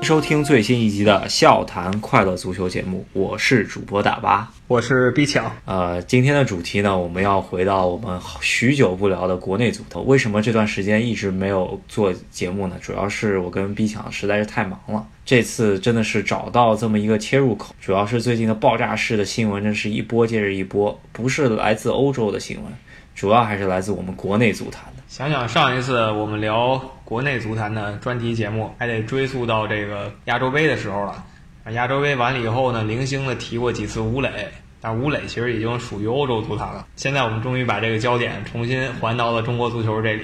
收听最新一集的《笑谈快乐足球》节目，我是主播大巴，我是 B 强。呃，今天的主题呢，我们要回到我们许久不聊的国内足球。为什么这段时间一直没有做节目呢？主要是我跟 B 强实在是太忙了。这次真的是找到这么一个切入口，主要是最近的爆炸式的新闻，真是一波接着一波，不是来自欧洲的新闻，主要还是来自我们国内足坛的。想想上一次我们聊国内足坛的专题节目，还得追溯到这个亚洲杯的时候了。亚洲杯完了以后呢，零星的提过几次吴磊，但吴磊其实已经属于欧洲足坛了。现在我们终于把这个焦点重新还到了中国足球这里。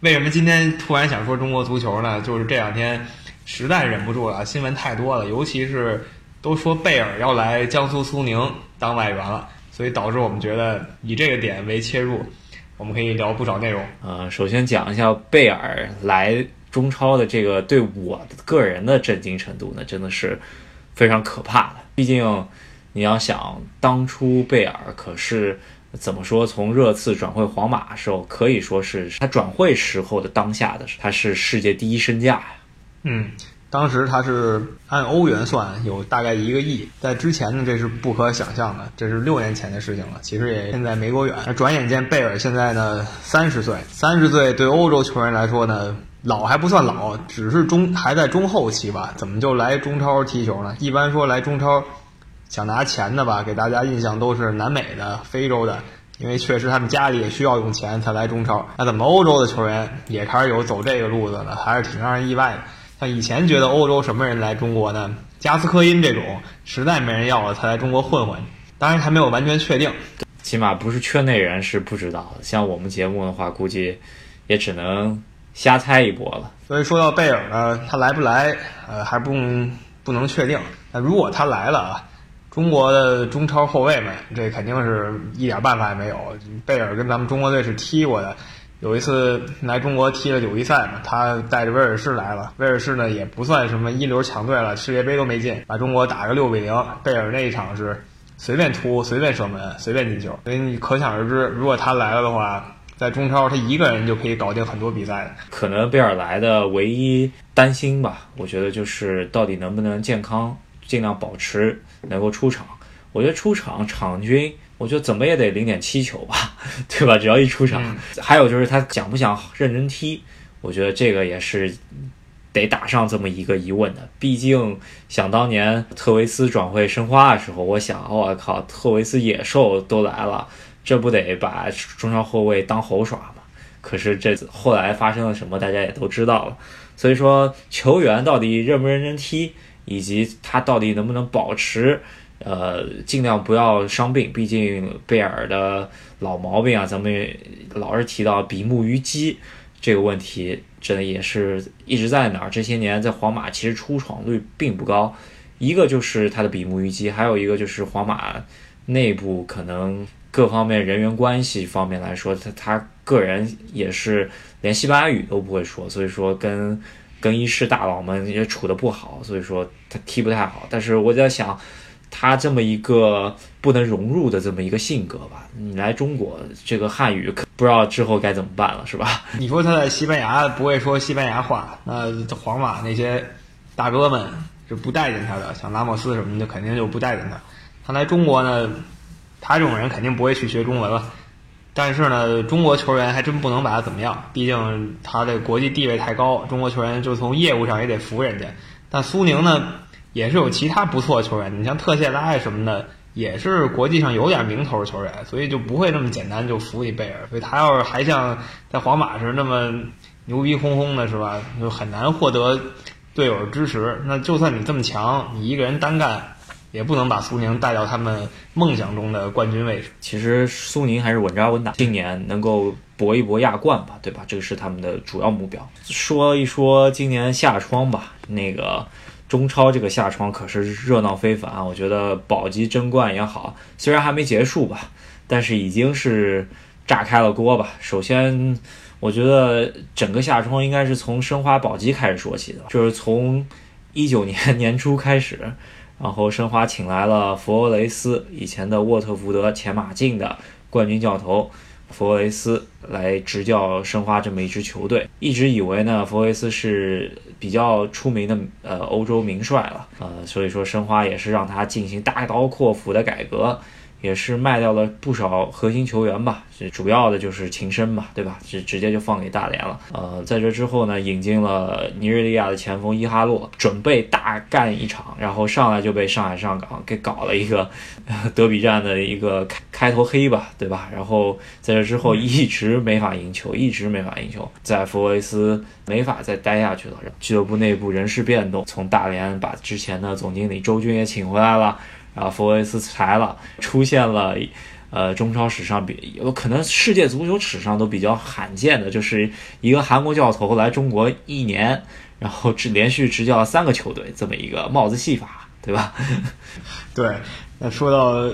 为什么今天突然想说中国足球呢？就是这两天实在忍不住了，新闻太多了，尤其是都说贝尔要来江苏苏宁当外援了，所以导致我们觉得以这个点为切入。我们可以聊不少内容。呃，首先讲一下贝尔来中超的这个对我个人的震惊程度呢，真的是非常可怕的。毕竟你要想，当初贝尔可是怎么说，从热刺转会皇马的时候，可以说是他转会时候的当下的，他是世界第一身价呀。嗯。当时他是按欧元算，有大概一个亿。在之前呢，这是不可想象的，这是六年前的事情了。其实也现在没多远。转眼间，贝尔现在呢三十岁，三十岁对欧洲球员来说呢，老还不算老，只是中还在中后期吧？怎么就来中超踢球呢？一般说来中超想拿钱的吧，给大家印象都是南美的、非洲的，因为确实他们家里也需要用钱才来中超。那怎么欧洲的球员也开始有走这个路子呢？还是挺让人意外的。像以前觉得欧洲什么人来中国呢？加斯科因这种实在没人要了才来中国混混，当然还没有完全确定，起码不是圈内人是不知道的。像我们节目的话，估计也只能瞎猜一波了。所以说到贝尔呢，他来不来，呃，还不不能确定。那如果他来了啊，中国的中超后卫们，这肯定是一点办法也没有。贝尔跟咱们中国队是踢过的。有一次来中国踢了友谊赛嘛，他带着威尔士来了。威尔士呢也不算什么一流强队了，世界杯都没进，把中国打个六比零。贝尔那一场是随便突、随便射门、随便进球。所以你可想而知，如果他来了的话，在中超他一个人就可以搞定很多比赛。可能贝尔来的唯一担心吧，我觉得就是到底能不能健康，尽量保持能够出场。我觉得出场场均。我觉得怎么也得零点七球吧，对吧？只要一出场，还有就是他想不想认真踢，我觉得这个也是得打上这么一个疑问的。毕竟想当年特维斯转会申花的时候，我想，我靠，特维斯野兽都来了，这不得把中超后卫当猴耍吗？可是这后来发生了什么，大家也都知道了。所以说，球员到底认不认真踢，以及他到底能不能保持。呃，尽量不要伤病，毕竟贝尔的老毛病啊，咱们老是提到比目鱼肌这个问题，真的也是一直在那儿。这些年在皇马其实出场率并不高，一个就是他的比目鱼肌，还有一个就是皇马内部可能各方面人员关系方面来说，他他个人也是连西班牙语都不会说，所以说跟更衣室大佬们也处的不好，所以说他踢不太好。但是我在想。他这么一个不能融入的这么一个性格吧，你来中国这个汉语可不知道之后该怎么办了，是吧？你说他在西班牙不会说西班牙话，那皇马那些大哥们是不待见他的，像拉莫斯什么的肯定就不待见他。他来中国呢，他这种人肯定不会去学中文了。但是呢，中国球员还真不能把他怎么样，毕竟他的国际地位太高，中国球员就从业务上也得服人家。但苏宁呢？也是有其他不错的球员，你像特谢拉什么的，也是国际上有点名头的球员，所以就不会那么简单就服你贝尔。所以他要是还像在皇马时那么牛逼哄哄的，是吧？就很难获得队友支持。那就算你这么强，你一个人单干，也不能把苏宁带到他们梦想中的冠军位置。其实苏宁还是稳扎稳打，今年能够搏一搏亚冠吧，对吧？这个是他们的主要目标。说一说今年夏窗吧，那个。中超这个夏窗可是热闹非凡啊！我觉得保级争冠也好，虽然还没结束吧，但是已经是炸开了锅吧。首先，我觉得整个夏窗应该是从申花保级开始说起的，就是从一九年 年初开始，然后申花请来了佛罗雷斯以前的沃特福德前马竞的冠军教头，弗洛雷斯来执教申花这么一支球队。一直以为呢，弗洛雷斯是比较出名的呃欧洲名帅了，呃，所以说申花也是让他进行大刀阔斧的改革。也是卖掉了不少核心球员吧，这主要的就是秦升嘛，对吧？直直接就放给大连了。呃，在这之后呢，引进了尼日利亚的前锋伊哈洛，准备大干一场，然后上来就被上海上港给搞了一个 德比战的一个开开头黑吧，对吧？然后在这之后一直没法赢球，一直没法赢球，在弗维斯没法再待下去了。俱乐部内部人事变动，从大连把之前的总经理周军也请回来了。然后弗维斯裁了，出现了，呃，中超史上比有可能世界足球史上都比较罕见的，就是一个韩国教头来中国一年，然后只连续执教三个球队，这么一个帽子戏法，对吧？对，那说到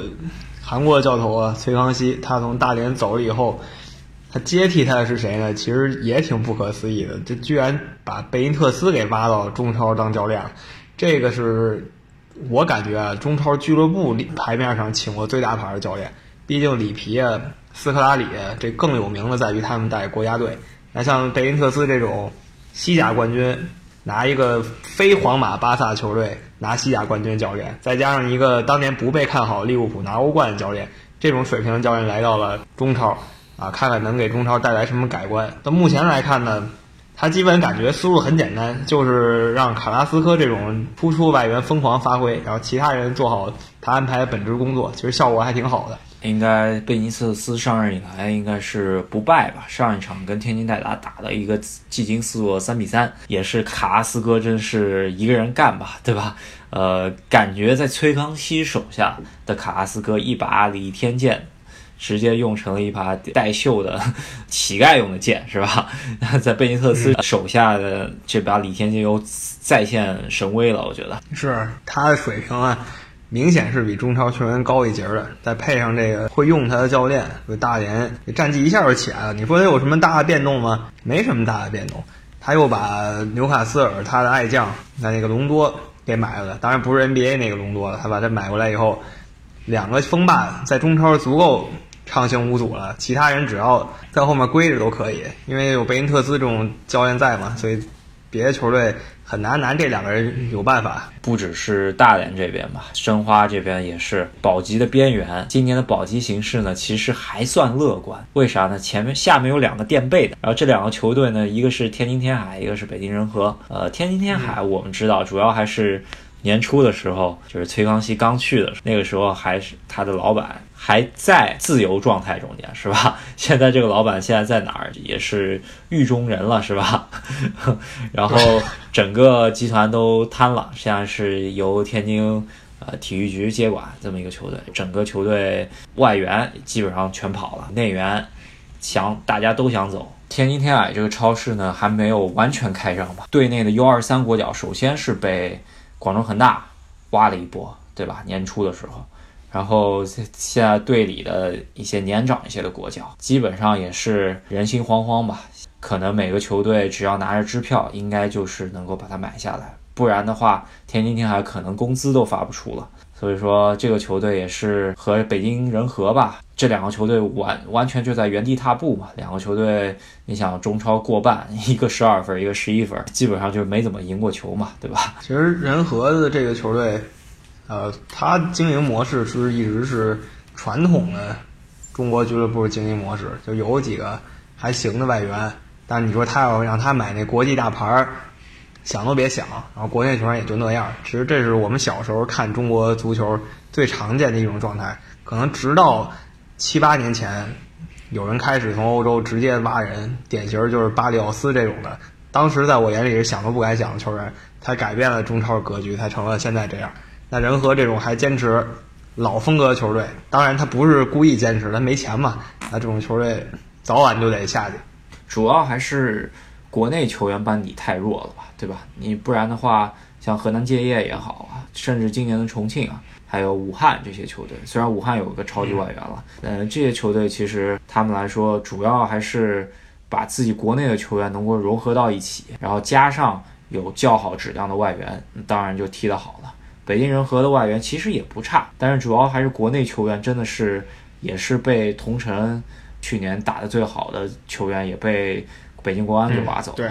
韩国教头啊，崔康熙，他从大连走了以后，他接替他的是谁呢？其实也挺不可思议的，这居然把贝因特斯给挖到中超当教练了，这个是。我感觉啊，中超俱乐部牌面上请过最大牌的教练，毕竟里皮啊、斯科拉里这更有名的在于他们带国家队。那像贝因特斯这种西甲冠军，拿一个非皇马、巴萨球队拿西甲冠军教练，再加上一个当年不被看好利物浦拿欧冠的教练，这种水平的教练来到了中超，啊，看看能给中超带来什么改观。到目前来看呢？他基本感觉思路很简单，就是让卡拉斯科这种突出外援疯狂发挥，然后其他人做好他安排的本职工作，其实效果还挺好的。应该贝尼特斯上任以来应该是不败吧？上一场跟天津泰达打了一个技惊四座三比三，也是卡拉斯科真是一个人干吧，对吧？呃，感觉在崔康熙手下的卡拉斯科一把李天剑。直接用成了一把带锈的 乞丐用的剑，是吧？在贝尼特斯手下的这把李天金又再现神威了，我觉得是他的水平啊，明显是比中超球员高一截的。再配上这个会用他的教练，就大连战绩一下就起来了。你说他有什么大的变动吗？没什么大的变动。他又把纽卡斯尔他的爱将那那个隆多给买了，当然不是 NBA 那个隆多了。他把他买过来以后，两个锋霸在中超足够。畅行无阻了，其他人只要在后面归着都可以，因为有贝因特斯这种教练在嘛，所以别的球队很难拿这两个人有办法。不只是大连这边吧，申花这边也是保级的边缘。今年的保级形势呢，其实还算乐观。为啥呢？前面下面有两个垫背的，然后这两个球队呢，一个是天津天海，一个是北京人和。呃，天津天海我们知道，主要还是。年初的时候，就是崔康熙刚去的，那个时候还是他的老板还在自由状态中间，是吧？现在这个老板现在在哪儿？也是狱中人了，是吧？然后整个集团都瘫了，现在是由天津呃体育局接管这么一个球队，整个球队外援基本上全跑了，内援想大家都想走。天津天海这个超市呢，还没有完全开张吧？队内的 U 二三国脚首先是被。广州恒大挖了一波，对吧？年初的时候，然后现在队里的一些年长一些的国脚，基本上也是人心惶惶吧。可能每个球队只要拿着支票，应该就是能够把它买下来，不然的话，天津天海可能工资都发不出了。所以说，这个球队也是和北京人和吧，这两个球队完完全就在原地踏步嘛。两个球队，你想中超过半，一个十二分，一个十一分，基本上就没怎么赢过球嘛，对吧？其实人和的这个球队，呃，他经营模式是一直是传统的中国俱乐部经营模式，就有几个还行的外援，但你说他要让他买那国际大牌儿。想都别想，然后国内球员也就那样。其实这是我们小时候看中国足球最常见的一种状态。可能直到七八年前，有人开始从欧洲直接挖人，典型就是巴里奥斯这种的。当时在我眼里是想都不敢想的球员，才改变了中超格局，才成了现在这样。那仁和这种还坚持老风格的球队，当然他不是故意坚持，他没钱嘛。那这种球队早晚就得下去。主要还是。国内球员班底太弱了吧，对吧？你不然的话，像河南建业也好啊，甚至今年的重庆啊，还有武汉这些球队，虽然武汉有个超级外援了，嗯，这些球队其实他们来说，主要还是把自己国内的球员能够融合到一起，然后加上有较好质量的外援，当然就踢得好了。北京人和的外援其实也不差，但是主要还是国内球员真的是也是被同城。去年打得最好的球员也被北京国安给挖走了。对，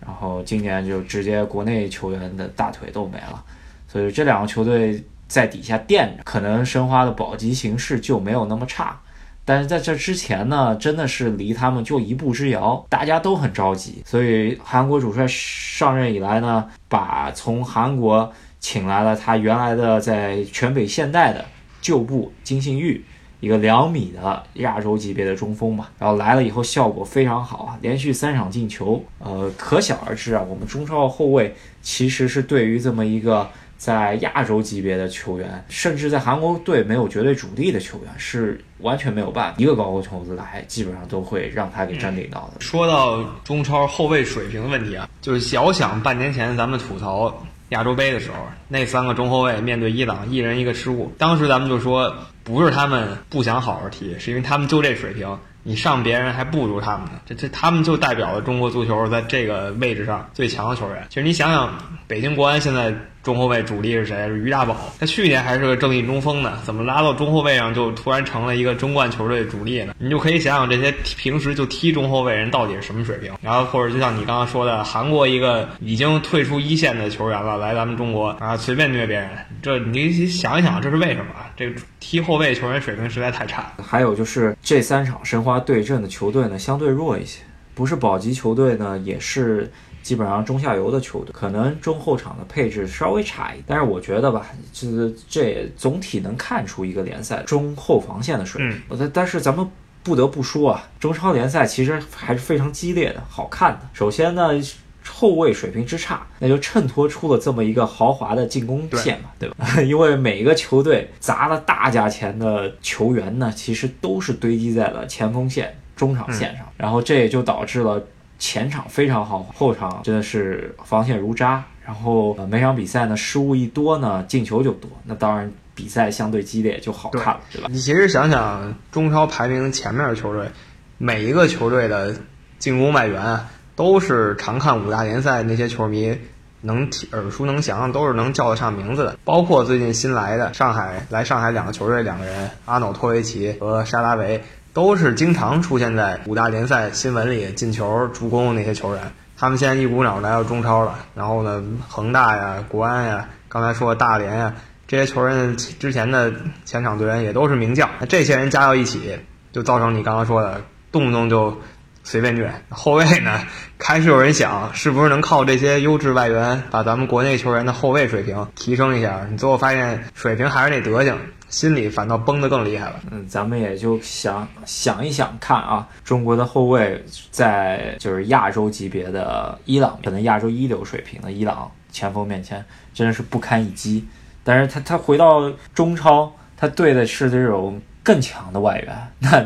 然后今年就直接国内球员的大腿都没了，所以这两个球队在底下垫着，可能申花的保级形势就没有那么差。但是在这之前呢，真的是离他们就一步之遥，大家都很着急。所以韩国主帅上任以来呢，把从韩国请来了他原来的在全北现代的旧部金信玉，一个两米的亚洲级别的中锋嘛。然后来了以后效果非常好啊，连续三场进球。呃，可想而知啊，我们中超后卫其实是对于这么一个。在亚洲级别的球员，甚至在韩国队没有绝对主力的球员，是完全没有办法。一个高个球子来，基本上都会让他给占领到的。说到中超后卫水平的问题啊，就是小想半年前咱们吐槽亚洲杯的时候，那三个中后卫面对伊朗，一人一个失误，当时咱们就说，不是他们不想好好踢，是因为他们就这水平。你上别人还不如他们呢，这这他们就代表了中国足球在这个位置上最强的球员。其实你想想，北京国安现在中后卫主力是谁？是于大宝，他去年还是个正印中锋呢，怎么拉到中后卫上就突然成了一个中冠球队主力呢？你就可以想想这些平时就踢中后卫人到底是什么水平。然后或者就像你刚刚说的，韩国一个已经退出一线的球员了，来咱们中国啊，随便虐别人，这你想一想，这是为什么？这个踢后卫球员水平实在太差。还有就是这三场申花。对阵的球队呢，相对弱一些，不是保级球队呢，也是基本上中下游的球队，可能中后场的配置稍微差一点。但是我觉得吧，就是这总体能看出一个联赛中后防线的水平。但但是咱们不得不说啊，中超联赛其实还是非常激烈的，好看的。首先呢。后卫水平之差，那就衬托出了这么一个豪华的进攻线嘛，对吧？因为每个球队砸了大价钱的球员呢，其实都是堆积在了前锋线、中场线上，然后这也就导致了前场非常好，后场真的是防线如渣。然后每场比赛呢，失误一多呢，进球就多，那当然比赛相对激烈就好看了，对吧？你其实想想，中超排名前面的球队，每一个球队的进攻外援。都是常看五大联赛那些球迷能耳熟能详，都是能叫得上名字的。包括最近新来的上海来上海两个球队，两个人阿瑙托维奇和沙拉维，都是经常出现在五大联赛新闻里进球、助攻那些球员。他们现在一股脑来到中超了。然后呢，恒大呀、国安呀，刚才说的大连呀，这些球员之前的前场队员也都是名将。那这些人加到一起，就造成你刚刚说的，动不动就。随便虐后卫呢，开始有人想是不是能靠这些优质外援把咱们国内球员的后卫水平提升一下？你最后发现水平还是那德行，心里反倒崩得更厉害了。嗯，咱们也就想想一想看啊，中国的后卫在就是亚洲级别的伊朗，可能亚洲一流水平的伊朗前锋面前真的是不堪一击。但是他他回到中超，他对的是这种。更强的外援，那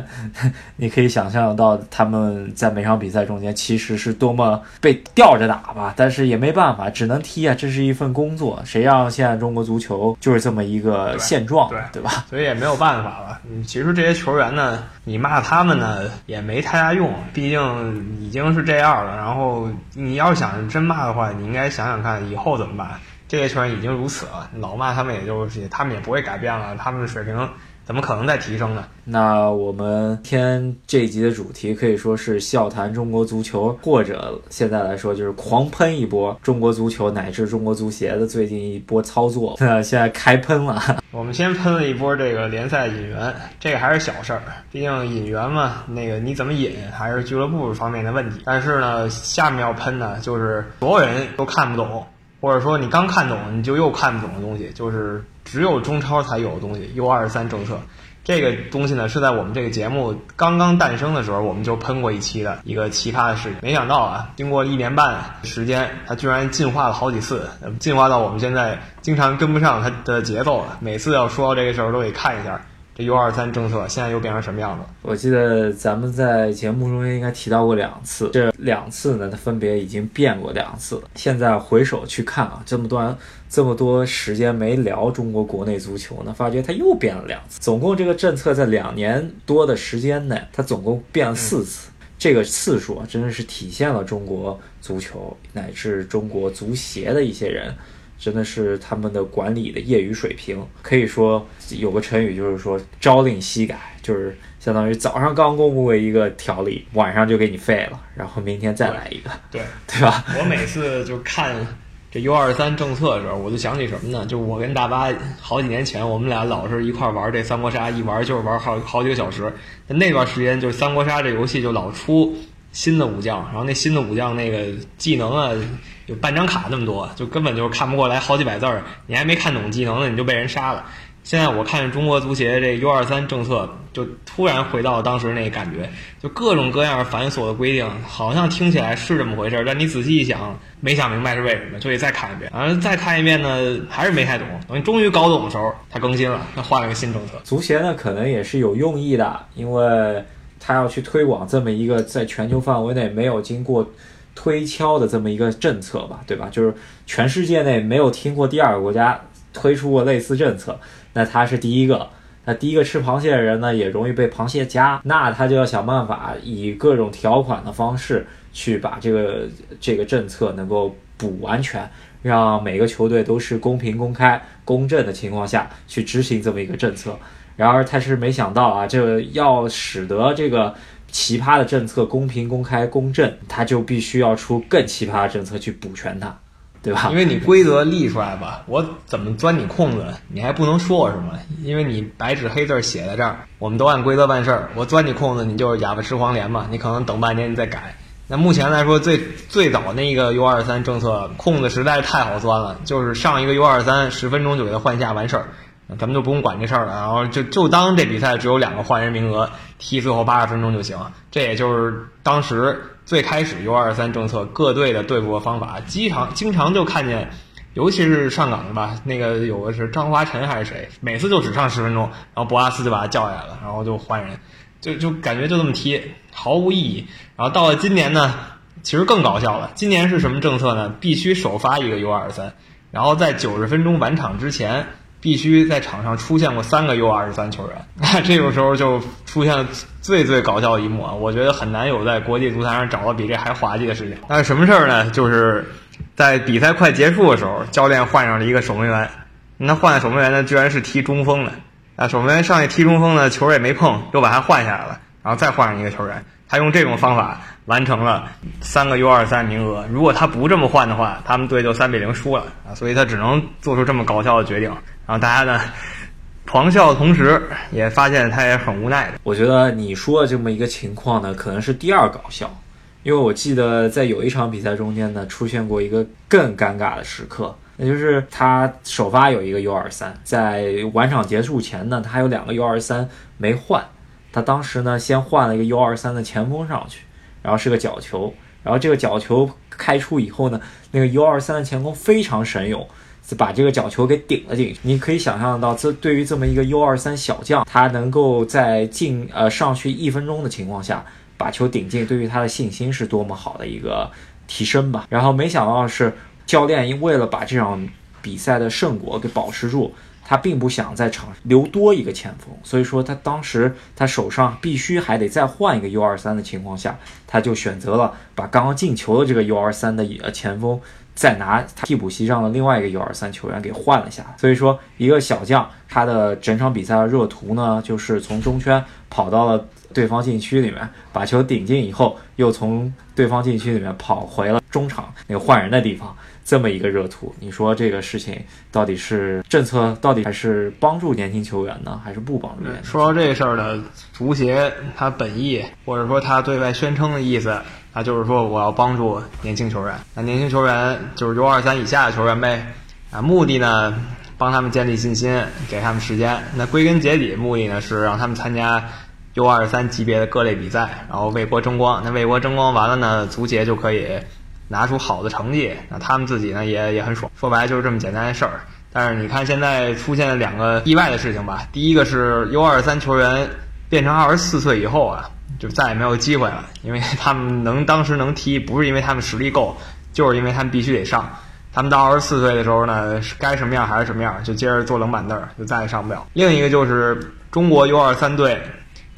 你可以想象到他们在每场比赛中间其实是多么被吊着打吧，但是也没办法，只能踢啊，这是一份工作。谁让现在中国足球就是这么一个现状，对对吧？所以也没有办法了。其实这些球员呢，你骂他们呢也没太大用，毕竟已经是这样了。然后你要想真骂的话，你应该想想看以后怎么办。这些球员已经如此了，老骂他们也就他们也不会改变了，他们的水平。怎么可能再提升呢？那我们天这一集的主题可以说是笑谈中国足球，或者现在来说就是狂喷一波中国足球乃至中国足协的最近一波操作。那现在开喷了，我们先喷了一波这个联赛引援，这个还是小事儿，毕竟引援嘛，那个你怎么引还是俱乐部方面的问题。但是呢，下面要喷的就是所有人都看不懂，或者说你刚看懂你就又看不懂的东西，就是。只有中超才有的东西，U 二三政策，这个东西呢是在我们这个节目刚刚诞生的时候，我们就喷过一期的一个奇葩的事情。没想到啊，经过一年半时间，它居然进化了好几次，进化到我们现在经常跟不上它的节奏了。每次要说到这个时候，都得看一下。这 U 二三政策现在又变成什么样子？我记得咱们在节目中间应该提到过两次，这两次呢，它分别已经变过两次。现在回首去看啊，这么多这么多时间没聊中国国内足球呢，发觉它又变了两次。总共这个政策在两年多的时间内，它总共变了四次。这个次数啊，真的是体现了中国足球乃至中国足协的一些人。真的是他们的管理的业余水平，可以说有个成语就是说朝令夕改，就是相当于早上刚公布一个条例，晚上就给你废了，然后明天再来一个，对对吧？我每次就看这 U 二三政策的时候，我就想起什么呢？就我跟大巴好几年前，我们俩老是一块玩这三国杀，一玩就是玩好好几个小时。那段时间，就是三国杀这游戏就老出新的武将，然后那新的武将那个技能啊。有半张卡那么多，就根本就看不过来，好几百字儿，你还没看懂技能呢，你就被人杀了。现在我看中国足协这 U 二三政策，就突然回到当时那感觉，就各种各样繁琐的规定，好像听起来是这么回事儿，但你仔细一想，没想明白是为什么，就得再看一遍。然后再看一遍呢，还是没太懂。等你终于搞懂的时候，它更新了，它换了个新政策。足协呢，可能也是有用意的，因为他要去推广这么一个在全球范围内没有经过。推敲的这么一个政策吧，对吧？就是全世界内没有听过第二个国家推出过类似政策，那他是第一个。那第一个吃螃蟹的人呢，也容易被螃蟹夹，那他就要想办法以各种条款的方式去把这个这个政策能够补完全，让每个球队都是公平、公开、公正的情况下去执行这么一个政策。然而他是没想到啊，这个要使得这个。奇葩的政策公平、公开、公正，他就必须要出更奇葩的政策去补全它，对吧？因为你规则立出来吧，我怎么钻你空子，你还不能说我什么，因为你白纸黑字写在这儿，我们都按规则办事儿。我钻你空子，你就是哑巴吃黄连嘛，你可能等半年你再改。那目前来说，最最早那个 U 二三政策空子实在是太好钻了，就是上一个 U 二三十分钟就给他换下完事儿。咱们就不用管这事儿了，然后就就当这比赛只有两个换人名额，踢最后八十分钟就行。这也就是当时最开始 U 二三政策各队的对付方法，经常经常就看见，尤其是上岗的吧，那个有个是张华晨还是谁，每次就只上十分钟，然后博阿斯就把他叫下来了，然后就换人，就就感觉就这么踢，毫无意义。然后到了今年呢，其实更搞笑了，今年是什么政策呢？必须首发一个 U 二三，然后在九十分钟完场之前。必须在场上出现过三个 U 二十三球员，那这个时候就出现了最最搞笑的一幕啊！我觉得很难有在国际足坛上找到比这还滑稽的事情。那是什么事儿呢？就是在比赛快结束的时候，教练换上了一个守门员，那换的守门员呢，居然是踢中锋的。啊，守门员上去踢中锋呢，球也没碰，又把他换下来了，然后再换上一个球员。他用这种方法完成了三个 U 二三名额。如果他不这么换的话，他们队就三比零输了啊！所以他只能做出这么搞笑的决定。然后大家呢，狂笑的同时，也发现他也很无奈的。我觉得你说的这么一个情况呢，可能是第二搞笑，因为我记得在有一场比赛中间呢，出现过一个更尴尬的时刻，那就是他首发有一个 U 二三，在晚场结束前呢，他还有两个 U 二三没换。他当时呢，先换了一个 U 二三的前锋上去，然后是个角球，然后这个角球开出以后呢，那个 U 二三的前锋非常神勇，把这个角球给顶了进去。你可以想象到，这对于这么一个 U 二三小将，他能够在进呃上去一分钟的情况下把球顶进，对于他的信心是多么好的一个提升吧。然后没想到是教练为了把这场比赛的胜果给保持住。他并不想在场留多一个前锋，所以说他当时他手上必须还得再换一个 U 二三的情况下，他就选择了把刚刚进球的这个 U 二三的呃前锋再拿替补席上的另外一个 U 二三球员给换了下来。所以说一个小将他的整场比赛的热图呢，就是从中圈跑到了对方禁区里面，把球顶进以后，又从对方禁区里面跑回了中场那个换人的地方。这么一个热图，你说这个事情到底是政策，到底还是帮助年轻球员呢，还是不帮助？说到这事儿呢，足协他本意或者说他对外宣称的意思，那就是说我要帮助年轻球员。那年轻球员就是 U 二三以下的球员呗。啊，目的呢，帮他们建立信心，给他们时间。那归根结底，目的呢是让他们参加 U 二三级别的各类比赛，然后为国争光。那为国争光完了呢，足协就可以。拿出好的成绩，那他们自己呢也也很爽。说白了就是这么简单的事儿。但是你看现在出现了两个意外的事情吧。第一个是 U 二三球员变成二十四岁以后啊，就再也没有机会了，因为他们能当时能踢，不是因为他们实力够，就是因为他们必须得上。他们到二十四岁的时候呢，该什么样还是什么样，就接着坐冷板凳，就再也上不了。另一个就是中国 U 二三队。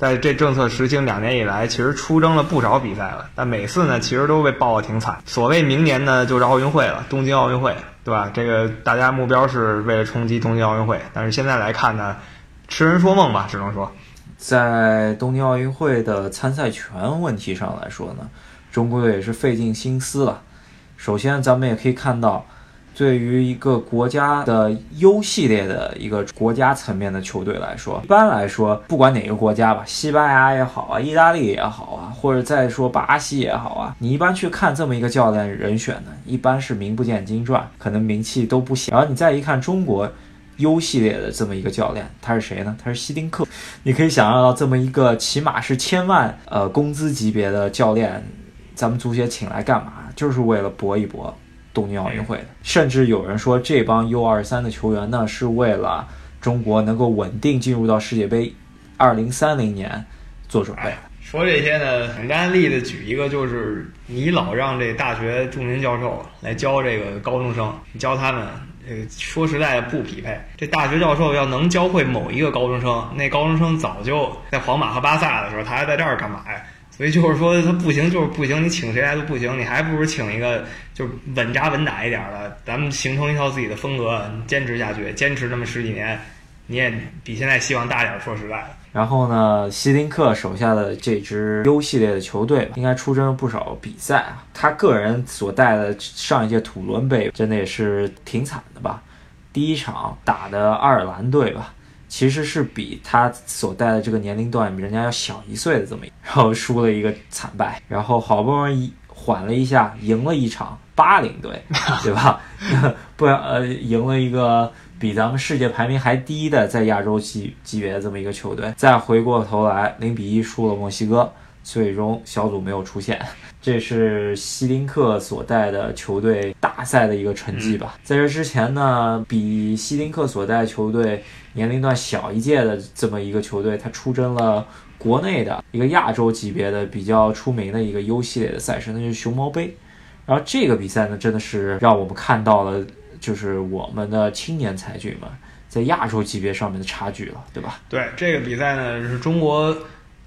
在这政策实行两年以来，其实出征了不少比赛了，但每次呢，其实都被爆得挺惨。所谓明年呢，就是奥运会了，东京奥运会。对吧？这个大家目标是为了冲击东京奥运会，但是现在来看呢，痴人说梦吧，只能说。在东京奥运会的参赛权问题上来说呢，中国队也是费尽心思了。首先，咱们也可以看到，对于一个国家的 U 系列的一个国家层面的球队来说，一般来说，不管哪个国家吧，西班牙也好啊，意大利也好啊，或者再说巴西也好啊，你一般去看这么一个教练人选呢，一般是名不见经传，可能名气都不小。然后你再一看中国。U 系列的这么一个教练，他是谁呢？他是希丁克。你可以想象到，这么一个起码是千万呃工资级别的教练，咱们足协请来干嘛？就是为了搏一搏东京奥运会的。甚至有人说，这帮 U 二三的球员呢，是为了中国能够稳定进入到世界杯二零三零年做准备。说这些呢，很安利的举一个，就是你老让这大学著名教授来教这个高中生，你教他们。这个说实在的不匹配。这大学教授要能教会某一个高中生，那高中生早就在皇马和巴萨的时候，他还在这儿干嘛呀？所以就是说他不行，就是不行。你请谁来都不行，你还不如请一个就是稳扎稳打一点的，咱们形成一套自己的风格，坚持下去，坚持这么十几年，你也比现在希望大点。说实在的。然后呢，希丁克手下的这支 U 系列的球队应该出征了不少比赛啊。他个人所带的上一届土伦杯真的也是挺惨的吧？第一场打的爱尔兰队吧，其实是比他所带的这个年龄段比人家要小一岁的这么，然后输了一个惨败，然后好不容易缓了一下，赢了一场巴林队，对吧？不然呃，赢了一个。比咱们世界排名还低的，在亚洲级级别的这么一个球队，再回过头来零比一输了墨西哥，最终小组没有出现。这是希林克所带的球队大赛的一个成绩吧。在这之前呢，比希林克所带球队年龄段小一届的这么一个球队，他出征了国内的一个亚洲级别的比较出名的一个 U 系列的赛事，那就是熊猫杯。然后这个比赛呢，真的是让我们看到了。就是我们的青年才俊们在亚洲级别上面的差距了，对吧？对，这个比赛呢是中国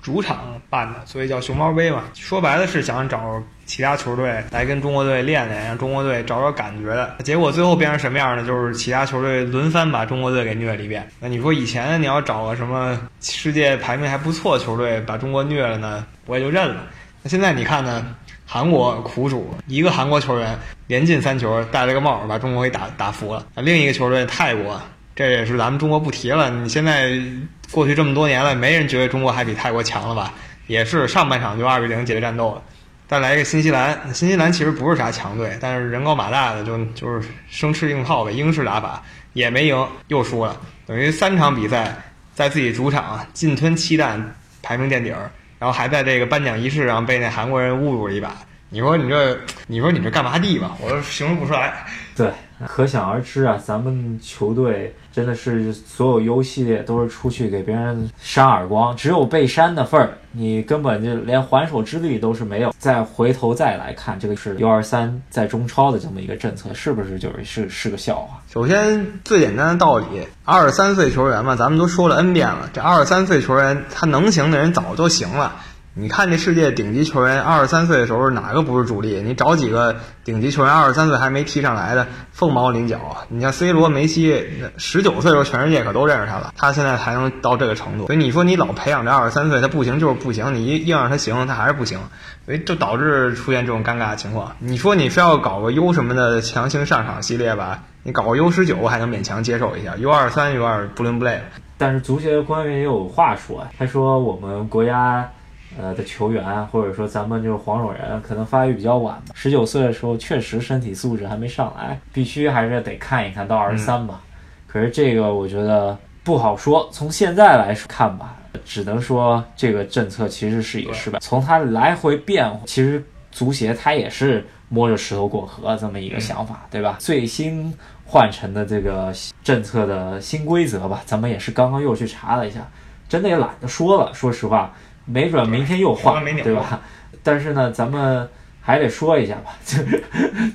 主场办的，所以叫熊猫杯嘛。说白了是想找其他球队来跟中国队练练，让中国队找找感觉的。结果最后变成什么样呢？就是其他球队轮番把中国队给虐了一遍。那你说以前你要找个什么世界排名还不错的球队把中国虐了呢，我也就认了。那现在你看呢？韩国苦主一个韩国球员连进三球，戴了个帽把中国给打打服了。另一个球队泰国，这也是咱们中国不提了。你现在过去这么多年了，没人觉得中国还比泰国强了吧？也是上半场就二比零解决战斗了。再来一个新西兰，新西兰其实不是啥强队，但是人高马大的就就是生吃硬泡呗，英式打法也没赢，又输了。等于三场比赛在自己主场进吞七蛋，排名垫底儿。然后还在这个颁奖仪式上被那韩国人侮辱了一把，你说你这，你说你这干嘛地吧？我形容不出来。对，可想而知啊，咱们球队真的是所有 U 系列都是出去给别人扇耳光，只有被扇的份儿，你根本就连还手之力都是没有。再回头再来看，这个是 U 二三在中超的这么一个政策，是不是就是是是个笑话？首先最简单的道理，二十三岁球员嘛，咱们都说了 N 遍了，这二十三岁球员他能行的人早就行了。你看这世界顶级球员，二十三岁的时候哪个不是主力？你找几个顶级球员，二十三岁还没踢上来的，凤毛麟角！你像 C 罗、梅西，十九岁的时候全世界可都认识他了，他现在才能到这个程度。所以你说你老培养这二十三岁，他不行就是不行，你硬让他行，他还是不行，所以就导致出现这种尴尬情况。你说你非要搞个 U 什么的强行上场系列吧，你搞个 U 十九我还能勉强接受一下，U 二三有点不伦不类。但是足协的官员也有话说，他说我们国家。呃的球员，或者说咱们就是黄种人，可能发育比较晚嘛。十九岁的时候，确实身体素质还没上来，必须还是得看一看到二十三吧。可是这个我觉得不好说。从现在来看吧，只能说这个政策其实是一个失败。从他来回变化，其实足协他也是摸着石头过河这么一个想法，对吧？最新换成的这个政策的新规则吧，咱们也是刚刚又去查了一下，真的也懒得说了。说实话。没准明天又换，对吧？但是呢，咱们还得说一下吧，就 是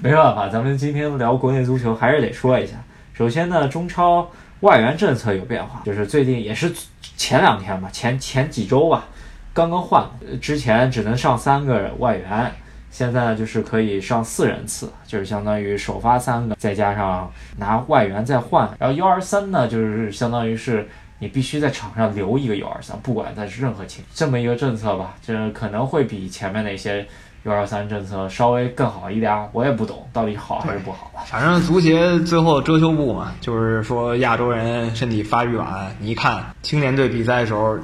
没办法，咱们今天聊国内足球还是得说一下。首先呢，中超外援政策有变化，就是最近也是前两天吧，前前几周吧，刚刚换，之前只能上三个外援，现在就是可以上四人次，就是相当于首发三个，再加上拿外援再换。然后幺二三呢，就是相当于是你必须在场上留一个 U 二三，不管在任何情这么一个政策吧，这可能会比前面那些。U 二三政策稍微更好一点，我也不懂到底好还是不好吧。反正足协最后遮羞布嘛，就是说亚洲人身体发育晚。你一看青年队比赛的时候，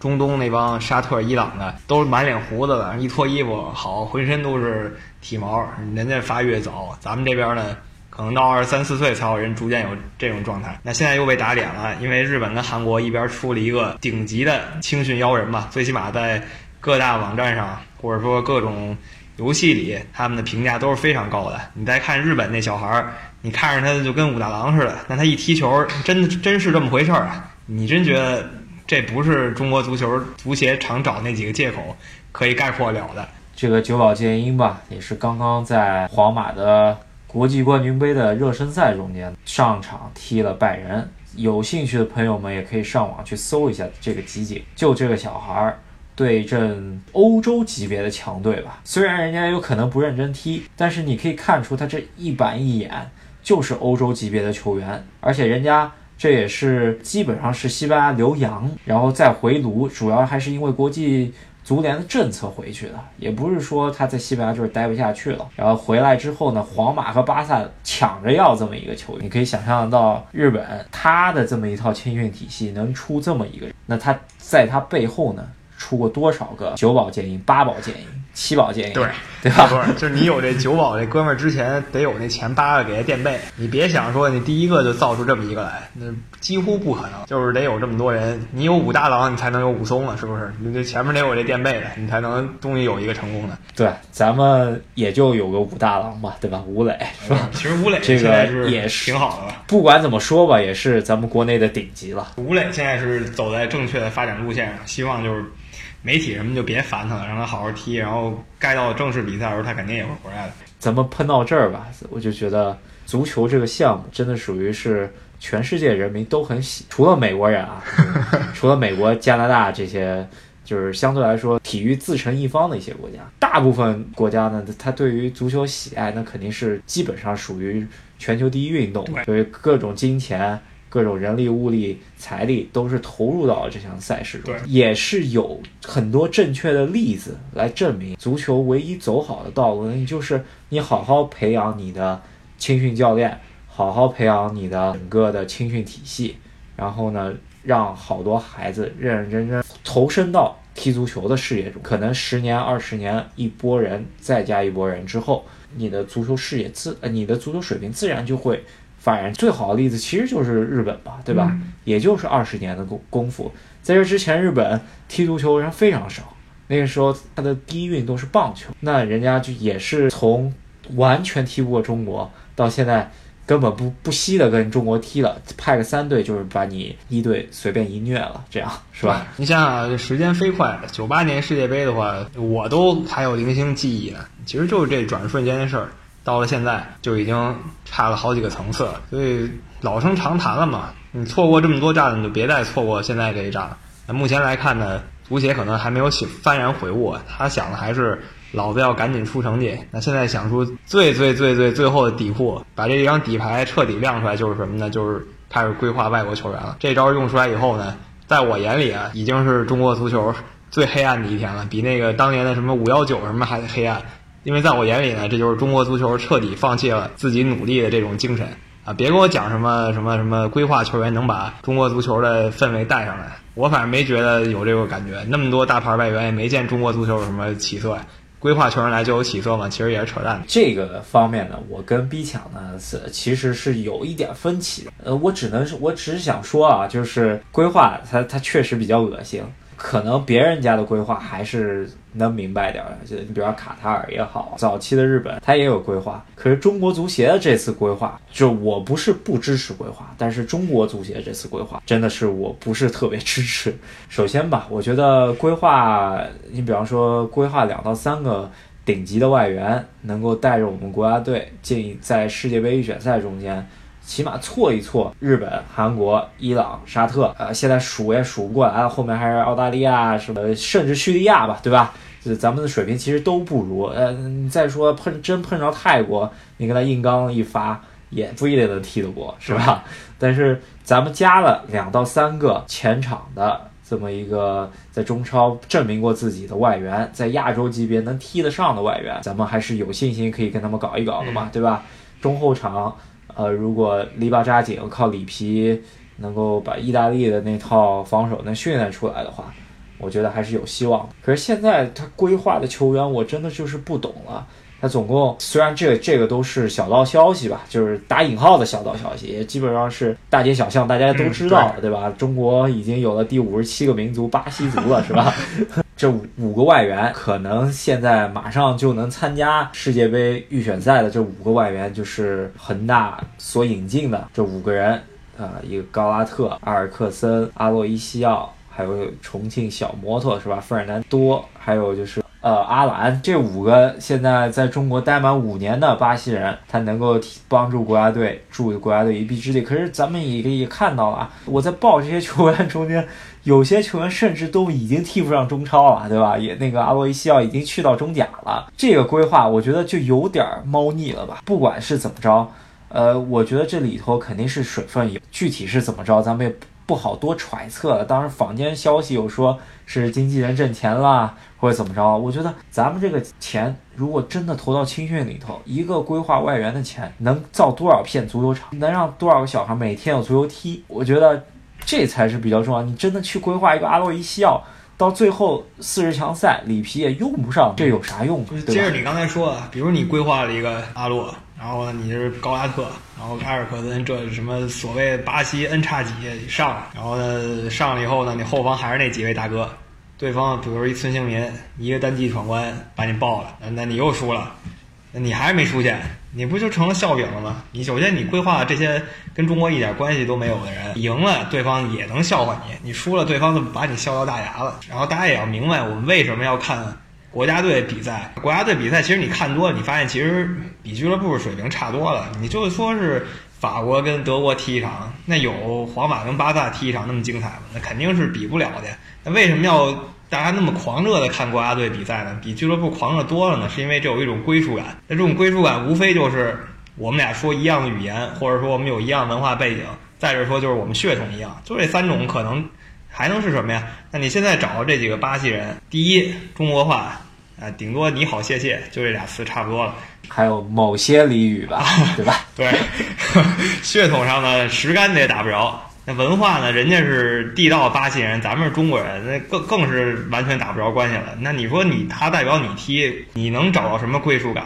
中东那帮沙特、伊朗的都是满脸胡子的，一脱衣服好，浑身都是体毛，人家发育早。咱们这边呢，可能到二十三四岁才有人逐渐有这种状态。那现在又被打脸了，因为日本跟韩国一边出了一个顶级的青训妖人吧，最起码在各大网站上。或者说各种游戏里，他们的评价都是非常高的。你再看日本那小孩儿，你看着他就跟武大郎似的，但他一踢球，真真是这么回事儿啊！你真觉得这不是中国足球足协常找那几个借口可以概括了的？这个久保建英吧，也是刚刚在皇马的国际冠军杯的热身赛中间上场踢了拜仁。有兴趣的朋友们也可以上网去搜一下这个集锦，就这个小孩儿。对阵欧洲级别的强队吧，虽然人家有可能不认真踢，但是你可以看出他这一板一眼就是欧洲级别的球员，而且人家这也是基本上是西班牙留洋，然后再回炉，主要还是因为国际足联的政策回去的，也不是说他在西班牙就是待不下去了。然后回来之后呢，皇马和巴萨抢着要这么一个球员，你可以想象到日本他的这么一套青训体系能出这么一个人，那他在他背后呢？出过多少个九宝剑英、八宝剑英、七宝建议？对对吧？不是，就是你有这九宝这哥们儿之前得有那前八个给他垫背。你别想说你第一个就造出这么一个来，那几乎不可能。就是得有这么多人，你有武大郎，你才能有武松啊，是不是？你这前面得有这垫背的，你才能终于有一个成功的。对，咱们也就有个武大郎吧，对吧？吴磊是吧？其实吴磊这个也是挺好的吧。不管怎么说吧，也是咱们国内的顶级了。吴磊现在是走在正确的发展路线上，希望就是。媒体什么就别烦他了，让他好好踢，然后该到正式比赛的时候，他肯定也会回来的。咱们喷到这儿吧，我就觉得足球这个项目真的属于是全世界人民都很喜，除了美国人啊，除了美国、加拿大这些，就是相对来说体育自成一方的一些国家，大部分国家呢，他对于足球喜爱，那肯定是基本上属于全球第一运动，对于各种金钱。各种人力、物力、财力都是投入到了这项赛事中，也是有很多正确的例子来证明，足球唯一走好的道路，那就是你好好培养你的青训教练，好好培养你的整个的青训体系，然后呢，让好多孩子认认真真投身到踢足球的事业中。可能十年、二十年，一波人再加一波人之后，你的足球事业自呃，你的足球水平自然就会。发展最好的例子其实就是日本吧，对吧？也就是二十年的功功夫，在这之前，日本踢足球人非常少。那个时候，他的第一运动是棒球，那人家就也是从完全踢不过中国，到现在根本不不惜的跟中国踢了，派个三队就是把你一队随便一虐了，这样是吧？你想想，这时间飞快，九八年世界杯的话，我都还有零星记忆呢。其实就是这转瞬间的事儿。到了现在就已经差了好几个层次了，所以老生常谈了嘛。你错过这么多战，就别再错过现在这一战了。那目前来看呢，足协可能还没有起幡然悔悟，他想的还是老子要赶紧出成绩。那现在想出最最最最最后的底裤，把这张底牌彻底亮出来，就是什么呢？就是开始规划外国球员了。这招用出来以后呢，在我眼里啊，已经是中国足球最黑暗的一天了，比那个当年的什么五幺九什么还黑暗。因为在我眼里呢，这就是中国足球彻底放弃了自己努力的这种精神啊！别跟我讲什么什么什么规划球员能把中国足球的氛围带上来，我反正没觉得有这个感觉。那么多大牌外援也没见中国足球有什么起色，规划球员来就有起色吗？其实也是扯淡。这个方面呢，我跟 B 强呢是其实是有一点分歧。呃，我只能是我只是想说啊，就是规划它它确实比较恶心。可能别人家的规划还是能明白点儿，就你比方卡塔尔也好，早期的日本他也有规划。可是中国足协的这次规划，就我不是不支持规划，但是中国足协这次规划真的是我不是特别支持。首先吧，我觉得规划，你比方说规划两到三个顶级的外援，能够带着我们国家队进在世界杯预选赛中间起码错一错日本、韩国、伊朗、沙特，呃，现在数也数不过来了，后面还是澳大利亚什么，甚至叙利亚吧，对吧？这咱们的水平其实都不如。呃，再说碰真碰着泰国，你跟他硬刚一发，也不一定能踢得过，是吧？但是咱们加了两到三个前场的。这么一个在中超证明过自己的外援，在亚洲级别能踢得上的外援，咱们还是有信心可以跟他们搞一搞的嘛，对吧？中后场，呃，如果篱笆扎紧，靠里皮能够把意大利的那套防守能训练出来的话，我觉得还是有希望。可是现在他规划的球员，我真的就是不懂了。他总共虽然这这个都是小道消息吧，就是打引号的小道消息，也基本上是大街小巷大家都知道，对吧？中国已经有了第五十七个民族巴西族了，是吧？这五五个外援可能现在马上就能参加世界杯预选赛的这五个外援，就是恒大所引进的这五个人，呃，一个高拉特、阿尔克森、阿洛伊西奥，还有重庆小摩托，是吧？费尔南多，还有就是。呃，阿兰这五个现在在中国待满五年的巴西人，他能够帮助国家队助国家队一臂之力。可是咱们也也看到啊，我在报这些球员中间，有些球员甚至都已经踢不上中超了，对吧？也那个阿洛伊西奥已经去到中甲了。这个规划我觉得就有点猫腻了吧？不管是怎么着，呃，我觉得这里头肯定是水分有，具体是怎么着，咱们也不好多揣测了。当然，坊间消息有说是经纪人挣钱啦。或者怎么着？我觉得咱们这个钱如果真的投到青训里头，一个规划外援的钱能造多少片足球场，能让多少个小孩每天有足球踢？我觉得这才是比较重要。你真的去规划一个阿洛伊西奥，到最后四十强赛里皮也用不上，这有啥用？接着你刚才说的，比如你规划了一个阿洛，然后呢你是高拉特，然后埃尔克森，这什么所谓巴西 N 叉几上，然后呢上了以后呢，你后方还是那几位大哥。对方比如一孙兴民，一个单骑闯关把你爆了，那你又输了，那你还是没出现，你不就成了笑柄了吗？你首先你规划这些跟中国一点关系都没有的人，赢了对方也能笑话你，你输了对方就把你笑掉大牙了。然后大家也要明白，我们为什么要看国家队比赛？国家队比赛其实你看多了，你发现其实比俱乐部水平差多了。你就说是法国跟德国踢一场，那有皇马跟巴萨踢一场那么精彩吗？那肯定是比不了的。那为什么要大家那么狂热的看国家队比赛呢？比俱乐部狂热多了呢？是因为这有一种归属感。那这种归属感无非就是我们俩说一样的语言，或者说我们有一样文化背景，再者说就是我们血统一样。就这三种可能，还能是什么呀？那你现在找这几个巴西人，第一中国话，啊，顶多你好谢谢，就这俩词差不多了。还有某些俚语吧，对吧？对，血统上呢，实干的也打不着。那文化呢？人家是地道巴西人，咱们是中国人，那更更是完全打不着关系了。那你说你他代表你踢，你能找到什么归属感？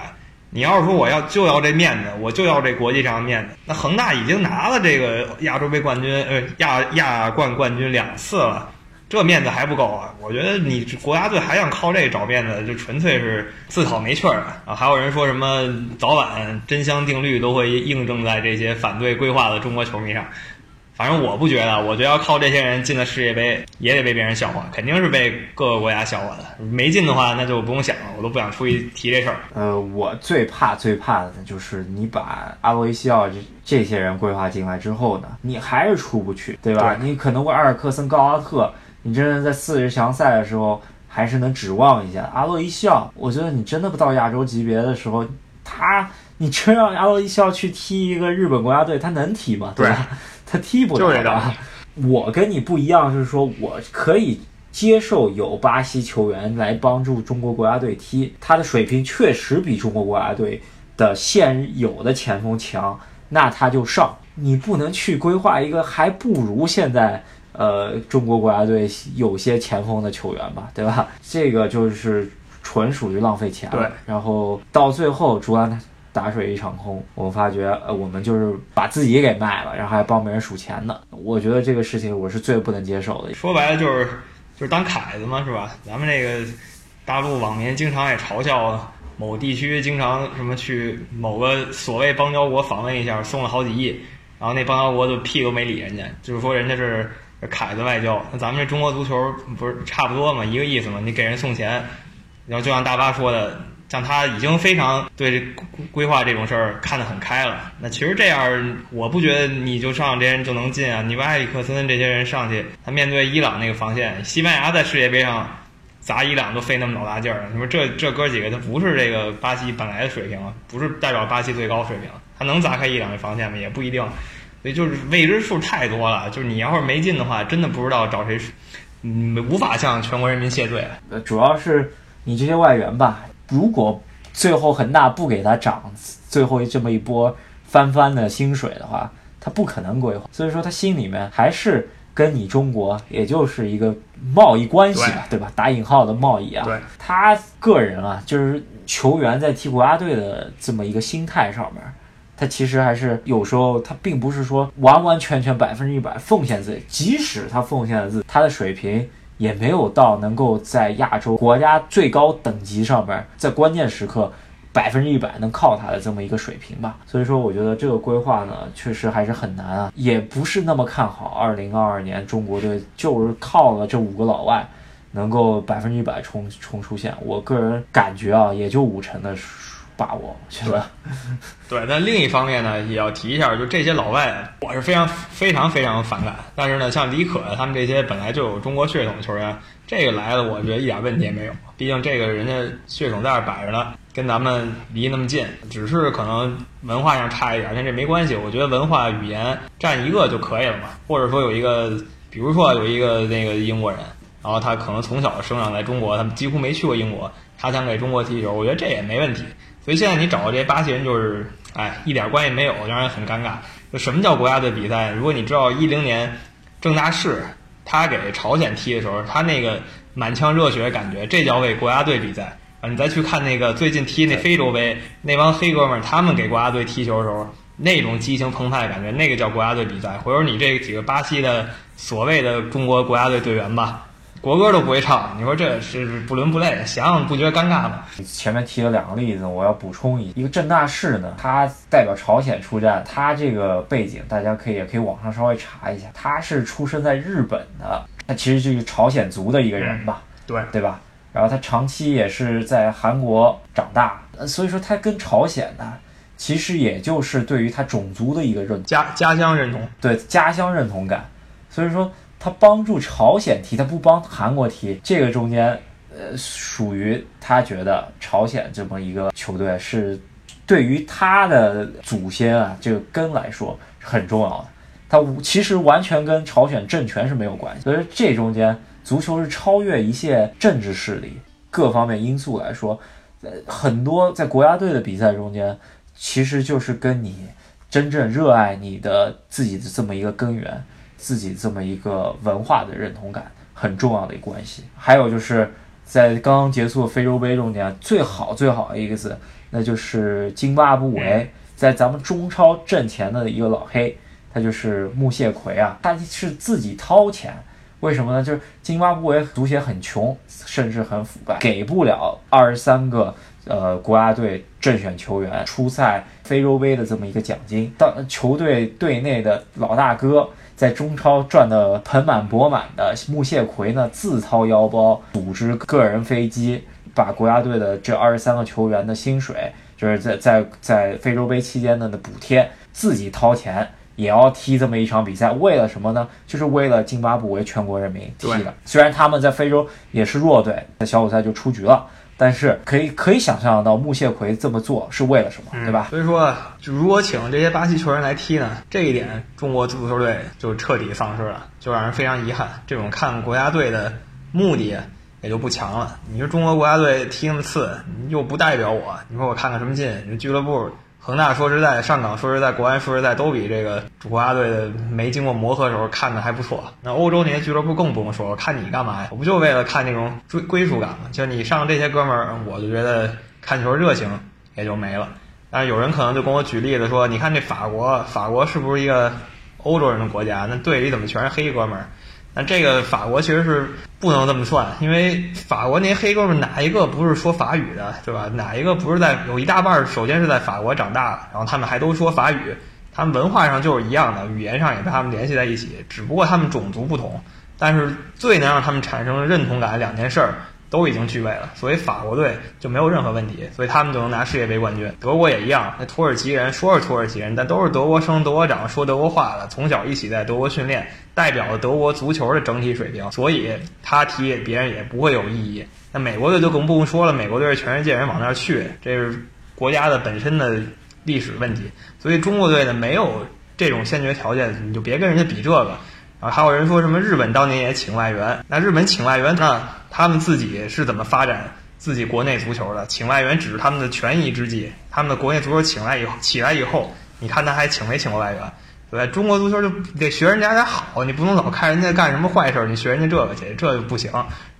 你要是说我要就要这面子，我就要这国际上的面子，那恒大已经拿了这个亚洲杯冠军，呃，亚亚冠冠军两次了，这面子还不够啊？我觉得你国家队还想靠这找面子，就纯粹是自讨没趣儿啊！还有人说什么早晚真香定律都会印证在这些反对规划的中国球迷上。反正我不觉得，我觉得要靠这些人进了世界杯，也得被别人笑话，肯定是被各个国家笑话的。没进的话，那就不用想了，我都不想出去提这事儿。呃，我最怕最怕的就是你把阿罗伊西奥这这些人规划进来之后呢，你还是出不去，对吧？你可能会阿尔克森、高阿特，你真的在四十强赛的时候还是能指望一下。阿罗伊西奥，我觉得你真的不到亚洲级别的时候，他你真让阿罗伊西奥去踢一个日本国家队，他能踢吗？对吧？他踢不了。我跟你不一样，就是说我可以接受有巴西球员来帮助中国国家队踢，他的水平确实比中国国家队的现有的前锋强，那他就上。你不能去规划一个还不如现在呃中国国家队有些前锋的球员吧，对吧？这个就是纯属于浪费钱了。然后到最后，朱安。打水一场空，我发觉，呃，我们就是把自己给卖了，然后还帮别人数钱呢。我觉得这个事情我是最不能接受的。说白了就是就是当凯子嘛，是吧？咱们这个大陆网民经常也嘲笑某地区，经常什么去某个所谓邦交国访问一下，送了好几亿，然后那邦交国就屁都没理人家，就是说人家是凯子外交。那咱们这中国足球不是差不多嘛，一个意思嘛？你给人送钱，然后就像大巴说的。像他已经非常对规规划这种事儿看得很开了。那其实这样，我不觉得你就上这些人就能进啊。你把埃里克森这些人上去，他面对伊朗那个防线，西班牙在世界杯上砸伊朗都费那么老大劲儿，你说这这哥几个他不是这个巴西本来的水平，不是代表巴西最高水平，他能砸开伊朗的防线吗？也不一定。所以就是未知数太多了，就是你要是没进的话，真的不知道找谁，嗯，无法向全国人民谢罪。呃，主要是你这些外援吧，如果最后恒大不给他涨最后这么一波翻番的薪水的话，他不可能归还。所以说他心里面还是跟你中国也就是一个贸易关系吧，对吧？打引号的贸易啊。他个人啊，就是球员在踢国家队的这么一个心态上面。他其实还是有时候，他并不是说完完全全百分之一百奉献自己，即使他奉献了自己，他的水平也没有到能够在亚洲国家最高等级上边，在关键时刻百分之一百能靠他的这么一个水平吧。所以说，我觉得这个规划呢，确实还是很难啊，也不是那么看好。二零二二年中国队就是靠了这五个老外，能够百分之一百冲冲出线。我个人感觉啊，也就五成的。把握是吧？对，但另一方面呢，也要提一下，就这些老外，我是非常非常非常反感。但是呢，像李可他们这些本来就有中国血统的球员，这个来了，我觉得一点问题也没有。毕竟这个人家血统在这摆着呢，跟咱们离那么近，只是可能文化上差一点，但这没关系。我觉得文化语言占一个就可以了嘛。或者说有一个，比如说有一个那个英国人，然后他可能从小生长在中国，他们几乎没去过英国，他想给中国踢球，我觉得这也没问题。所以现在你找的这些巴西人就是，哎，一点关系没有，让人很尴尬。就什么叫国家队比赛？如果你知道一零年郑大世他给朝鲜踢的时候，他那个满腔热血的感觉，这叫为国家队比赛啊！你再去看那个最近踢那非洲杯，那帮黑哥们儿他们给国家队踢球的时候，那种激情澎湃的感觉，那个叫国家队比赛。回头你这几个巴西的所谓的中国国家队队员吧。国歌都不会唱，你说这是不伦不类，想想不觉得尴尬吗？前面提了两个例子，我要补充一一个郑大世呢，他代表朝鲜出战，他这个背景大家可以也可以网上稍微查一下，他是出生在日本的，他其实就是朝鲜族的一个人吧，对对吧？然后他长期也是在韩国长大，所以说他跟朝鲜呢，其实也就是对于他种族的一个认家家乡认同，对家乡认同感，所以说。他帮助朝鲜踢，他不帮韩国踢，这个中间，呃，属于他觉得朝鲜这么一个球队是对于他的祖先啊这个根来说很重要的。他其实完全跟朝鲜政权是没有关系。所以这中间，足球是超越一切政治势力各方面因素来说，呃，很多在国家队的比赛中间，其实就是跟你真正热爱你的自己的这么一个根源。自己这么一个文化的认同感很重要的一个关系，还有就是在刚刚结束的非洲杯中间，最好最好的一个字，那就是津巴布韦在咱们中超挣钱的一个老黑，他就是穆谢奎啊，他是自己掏钱，为什么呢？就是津巴布韦足协很穷，甚至很腐败，给不了二十三个呃国家队正选球员出赛非洲杯的这么一个奖金，当球队队内的老大哥。在中超赚得盆满钵满的穆谢奎呢，自掏腰包组织个人飞机，把国家队的这二十三个球员的薪水，就是在在在非洲杯期间的的补贴，自己掏钱也要踢这么一场比赛，为了什么呢？就是为了津巴布韦全国人民踢的。虽然他们在非洲也是弱队，在小组赛就出局了。但是可以可以想象到，穆谢奎这么做是为了什么，对吧？所以说，就如果请这些巴西球员来踢呢，这一点中国足球队就彻底丧失了，就让人非常遗憾。这种看国家队的目的也就不强了。你说中国国家队踢那么次，又不代表我，你说我看看什么劲？你俱乐部。恒大说实在，上港说实在，国安说实在，都比这个主国家队的没经过磨合的时候看的还不错。那欧洲那些俱乐部更不用说，了看你干嘛呀？我不就为了看那种追归属感吗？就你上这些哥们儿，我就觉得看球热情也就没了。但是有人可能就跟我举例子说，你看这法国，法国是不是一个欧洲人的国家？那队里怎么全是黑哥们儿？那这个法国其实是不能这么算，因为法国那些黑哥们哪一个不是说法语的，对吧？哪一个不是在有一大半首先是在法国长大的，然后他们还都说法语，他们文化上就是一样的，语言上也被他们联系在一起，只不过他们种族不同。但是最能让他们产生认同感两件事儿，都已经具备了，所以法国队就没有任何问题，所以他们就能拿世界杯冠军。德国也一样，那土耳其人说是土耳其人，但都是德国生、德国长，说德国话的，从小一起在德国训练，代表了德国足球的整体水平，所以他踢别人也不会有异议。那美国队就更不用说了，美国队是全世界人往那儿去，这是国家的本身的历史问题，所以中国队呢没有这种先决条件，你就别跟人家比这个。啊，还有人说什么日本当年也请外援，那日本请外援，那他们自己是怎么发展自己国内足球的？请外援只是他们的权宜之计，他们的国内足球请来以后起来以后，你看他还请没请过外援？对？中国足球就得学人家点好，你不能老看人家干什么坏事，你学人家这个去，这就不行。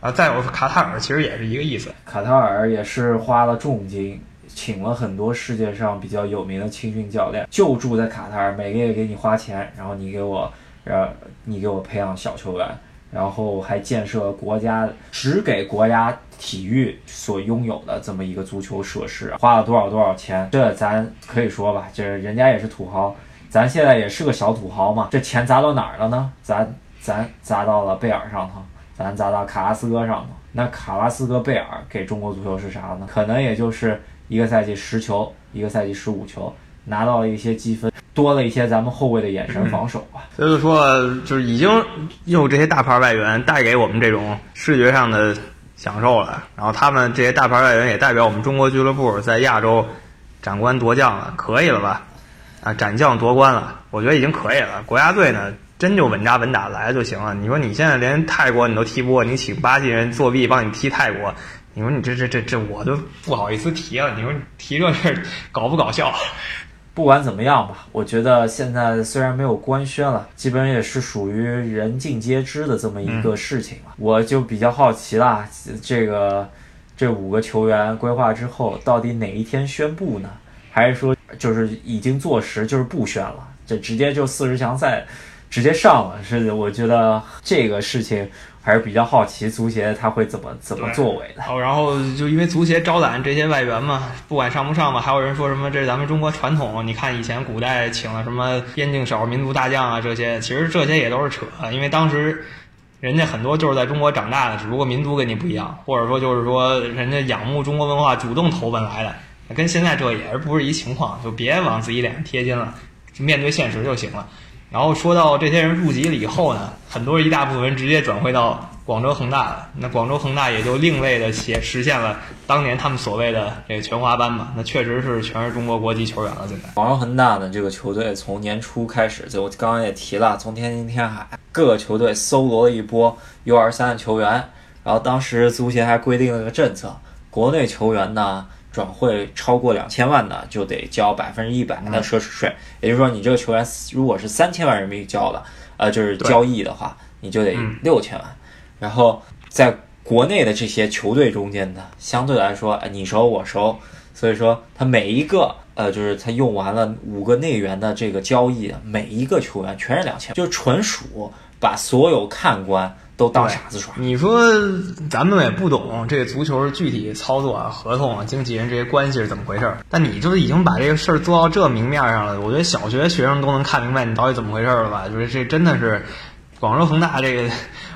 啊，再有卡塔尔，其实也是一个意思，卡塔尔也是花了重金，请了很多世界上比较有名的青训教练，就住在卡塔尔，每个月给你花钱，然后你给我。呃你给我培养小球员，然后还建设国家只给国家体育所拥有的这么一个足球设施，花了多少多少钱？这咱可以说吧，这人家也是土豪，咱现在也是个小土豪嘛。这钱砸到哪儿了呢？咱咱砸到了贝尔上头，咱砸到卡拉斯哥上头。那卡拉斯哥、贝尔给中国足球是啥呢？可能也就是一个赛季十球，一个赛季十五球，拿到了一些积分。多了一些咱们后卫的眼神防守吧，所以说就是已经用这些大牌外援带给我们这种视觉上的享受了，然后他们这些大牌外援也代表我们中国俱乐部在亚洲斩冠夺将了，可以了吧？啊，斩将夺冠了，我觉得已经可以了。国家队呢，真就稳扎稳打来就行了。你说你现在连泰国你都踢不过，你请巴西人作弊帮你踢泰国，你说你这这这这我都不好意思提了。你说提这事儿搞不搞笑？不管怎么样吧，我觉得现在虽然没有官宣了，基本也是属于人尽皆知的这么一个事情了。我就比较好奇啦，这个这五个球员规划之后，到底哪一天宣布呢？还是说就是已经坐实，就是不宣了，这直接就四十强赛直接上了？是，我觉得这个事情。还是比较好奇足协他会怎么怎么作为的。哦，然后就因为足协招揽这些外援嘛，不管上不上嘛，还有人说什么这是咱们中国传统。你看以前古代请了什么边境少数民族大将啊，这些其实这些也都是扯。因为当时人家很多就是在中国长大的，只不过民族跟你不一样，或者说就是说人家仰慕中国文化，主动投奔来的，跟现在这也是不是一情况。就别往自己脸上贴金了，就面对现实就行了。然后说到这些人入籍了以后呢，很多一大部分人直接转会到广州恒大了。那广州恒大也就另类的写实现了当年他们所谓的这个全华班嘛。那确实是全是中国国籍球员了。现在广州恒大呢这个球队从年初开始，就我刚刚也提了，从天津天海各个球队搜罗了一波 U 二三的球员。然后当时足协还规定了个政策，国内球员呢。转会超过两千万的就得交百分之一百的奢侈税，也就是说，你这个球员如果是三千万人民币交的，呃，就是交易的话，你就得六千万。然后在国内的这些球队中间呢，相对来说，你熟我熟，所以说他每一个，呃，就是他用完了五个内援的这个交易，每一个球员全是两千，就纯属把所有看官。都当傻子耍。你说咱们也不懂这个足球具体操作啊、合同啊、经纪人这些关系是怎么回事儿。但你就是已经把这个事儿做到这明面上了，我觉得小学学生都能看明白你到底怎么回事儿了吧？就是这真的是广州恒大这个，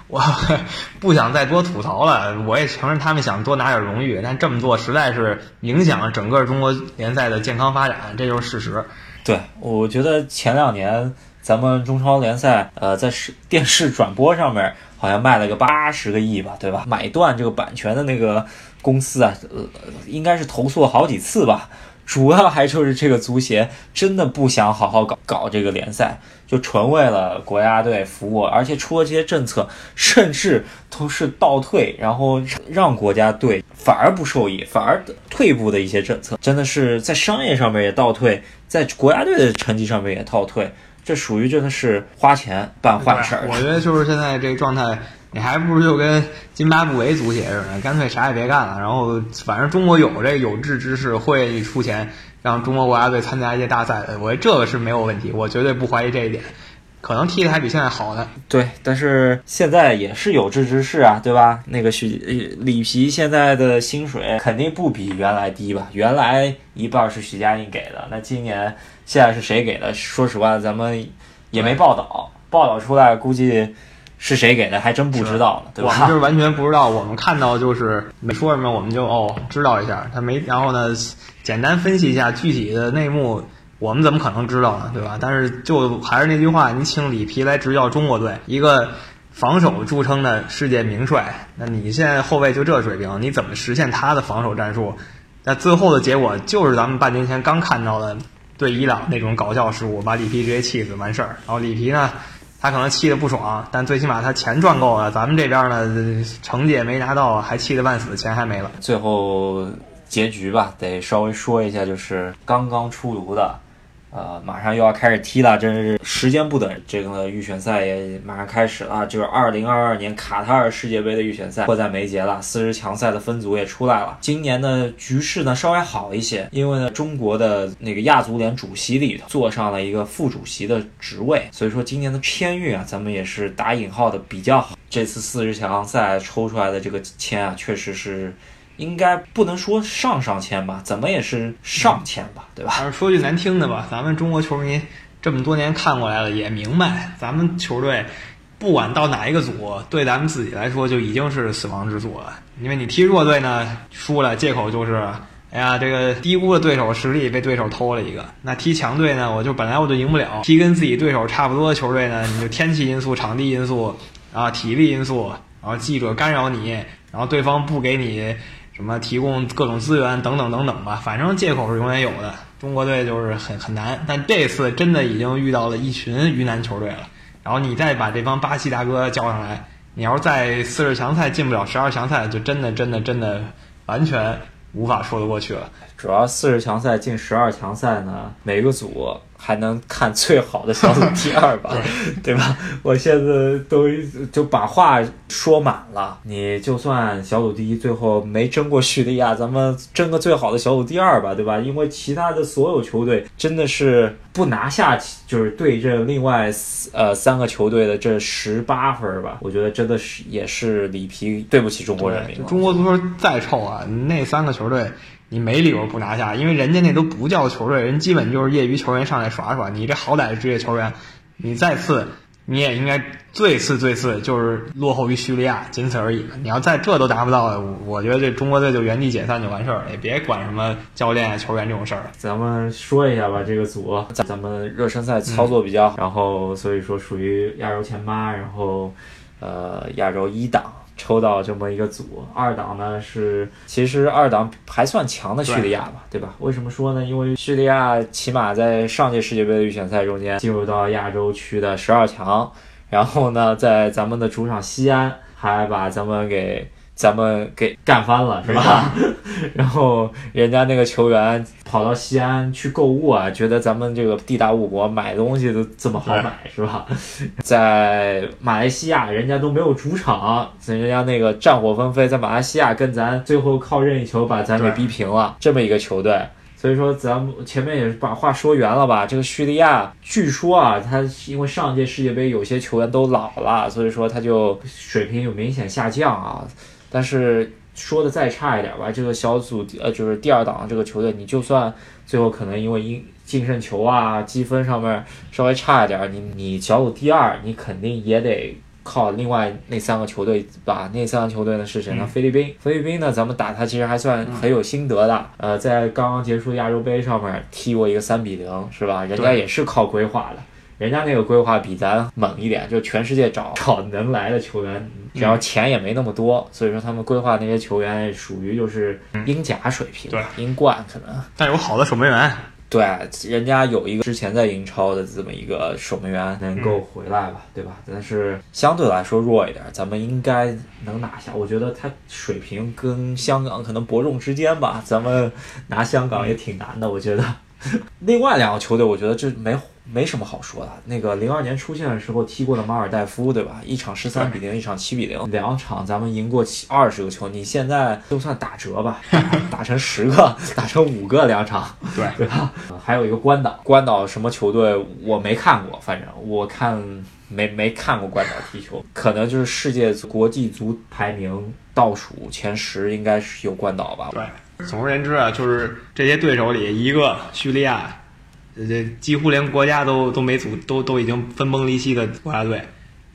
我 不想再多吐槽了。我也承认他们想多拿点荣誉，但这么做实在是影响整个中国联赛的健康发展，这就是事实。对，我觉得前两年咱们中超联赛，呃，在视电视转播上面。好像卖了个八十个亿吧，对吧？买断这个版权的那个公司啊，呃，应该是投诉了好几次吧。主要还就是这个足协真的不想好好搞搞这个联赛，就纯为了国家队服务，而且出了这些政策，甚至都是倒退，然后让国家队反而不受益，反而退步的一些政策，真的是在商业上面也倒退，在国家队的成绩上面也倒退。这属于真的是花钱办坏事儿。我 觉得就是现在这个状态，你还不如就跟津巴布韦足协似的，干脆啥也别干了。然后反正中国有这有志之士，会出钱让中国国家队参加一些大赛的。我觉得这个是没有问题，我绝对不怀疑这一点。可能踢的还比现在好呢。对，但是现在也是有志之士啊，对吧？那个许里皮现在的薪水肯定不比原来低吧？原来一半是许家印给的，那今年。现在是谁给的？说实话，咱们也没报道，报道出来估计是谁给的，还真不知道了，对吧？我们就是完全不知道，我们看到就是没说什么，我们就哦知道一下，他没，然后呢，简单分析一下具体的内幕，我们怎么可能知道呢，对吧？但是就还是那句话，你请里皮来执教中国队，一个防守著称的世界名帅，那你现在后卫就这水平，你怎么实现他的防守战术？那最后的结果就是咱们半年前刚看到的。对伊朗那种搞笑失误，把里皮直接气死完事儿。然后里皮呢，他可能气得不爽，但最起码他钱赚够了。咱们这边呢，成绩也没拿到，还气得半死，钱还没了。最后结局吧，得稍微说一下，就是刚刚出炉的。呃，马上又要开始踢了，真是时间不等。这个预选赛也马上开始了，就是二零二二年卡塔尔世界杯的预选赛迫在眉睫了。四十强赛的分组也出来了。今年的局势呢稍微好一些，因为呢中国的那个亚足联主席里头坐上了一个副主席的职位，所以说今年的签运啊，咱们也是打引号的比较好。这次四十强赛抽出来的这个签啊，确实是。应该不能说上上签吧，怎么也是上签吧，对吧？说句难听的吧，咱们中国球迷这么多年看过来了，也明白，咱们球队不管到哪一个组，对咱们自己来说就已经是死亡之组了。因为你踢弱队呢，输了借口就是，哎呀，这个低估了对手实力，被对手偷了一个。那踢强队呢，我就本来我就赢不了。踢跟自己对手差不多的球队呢，你就天气因素、场地因素啊、体力因素，然后记者干扰你，然后对方不给你。什么提供各种资源等等等等吧，反正借口是永远有的。中国队就是很很难，但这次真的已经遇到了一群鱼腩球队了。然后你再把这帮巴西大哥叫上来，你要是在四十强赛进不了十二强赛，就真的真的真的完全无法说得过去了。主要四十强赛进十二强赛呢，每个组。还能看最好的小组第二吧，对吧？我现在都就把话说满了。你就算小组第一，最后没争过叙利亚，咱们争个最好的小组第二吧，对吧？因为其他的所有球队真的是不拿下，就是对阵另外呃三个球队的这十八分吧。我觉得真的是也是里皮对不起中国人民。中国足球再臭啊，那三个球队。你没理由不拿下，因为人家那都不叫球队，人基本就是业余球员上来耍耍。你这好歹是职业球员，你再次你也应该最次最次就是落后于叙利亚，仅此而已。你要在这都达不到，我觉得这中国队就原地解散就完事儿了，也别管什么教练、球员这种事儿。咱们说一下吧，这个组咱们热身赛操作比较好，然后所以说属于亚洲前八，然后呃亚洲一档。抽到这么一个组，二档呢是其实二档还算强的叙利亚吧，对吧？为什么说呢？因为叙利亚起码在上届世界杯的预选赛中间进入到亚洲区的十二强，然后呢，在咱们的主场西安还把咱们给。咱们给干翻了是吧？然后人家那个球员跑到西安去购物啊，觉得咱们这个地大物博，买东西都这么好买是吧？在马来西亚，人家都没有主场，人家那个战火纷飞，在马来西亚跟咱最后靠任意球把咱给逼平了，这么一个球队。所以说咱们前面也是把话说圆了吧？这个叙利亚据说啊，他因为上届世界杯有些球员都老了，所以说他就水平有明显下降啊。但是说的再差一点吧，这个小组呃就是第二档这个球队，你就算最后可能因为因净胜球啊积分上面稍微差一点，你你小组第二，你肯定也得靠另外那三个球队吧？那三个球队呢是谁呢？菲律宾，菲律宾呢咱们打他其实还算很有心得的，呃，在刚刚结束亚洲杯上面踢过一个三比零，是吧？人家也是靠规划的。人家那个规划比咱猛一点，就全世界找找能来的球员，只要钱也没那么多，所以说他们规划那些球员属于就是英甲水平，对英冠可能，但有好的守门员，对，人家有一个之前在英超的这么一个守门员能够回来吧，对吧？但是相对来说弱一点，咱们应该能拿下。我觉得他水平跟香港可能伯仲之间吧，咱们拿香港也挺难的，我觉得。另外两个球队，我觉得这没。没什么好说的。那个零二年出现的时候踢过的马尔代夫，对吧？一场十三比零，一场七比零，两场咱们赢过七二十个球。你现在就算打折吧，打成十个，打成五个两场，对对吧？还有一个关岛，关岛什么球队我没看过，反正我看没没看过关岛踢球，可能就是世界国际足排名倒数前十，应该是有关岛吧？对，总而言之啊，就是这些对手里一个叙利亚。这几乎连国家都都没组，都都已经分崩离析的国家队，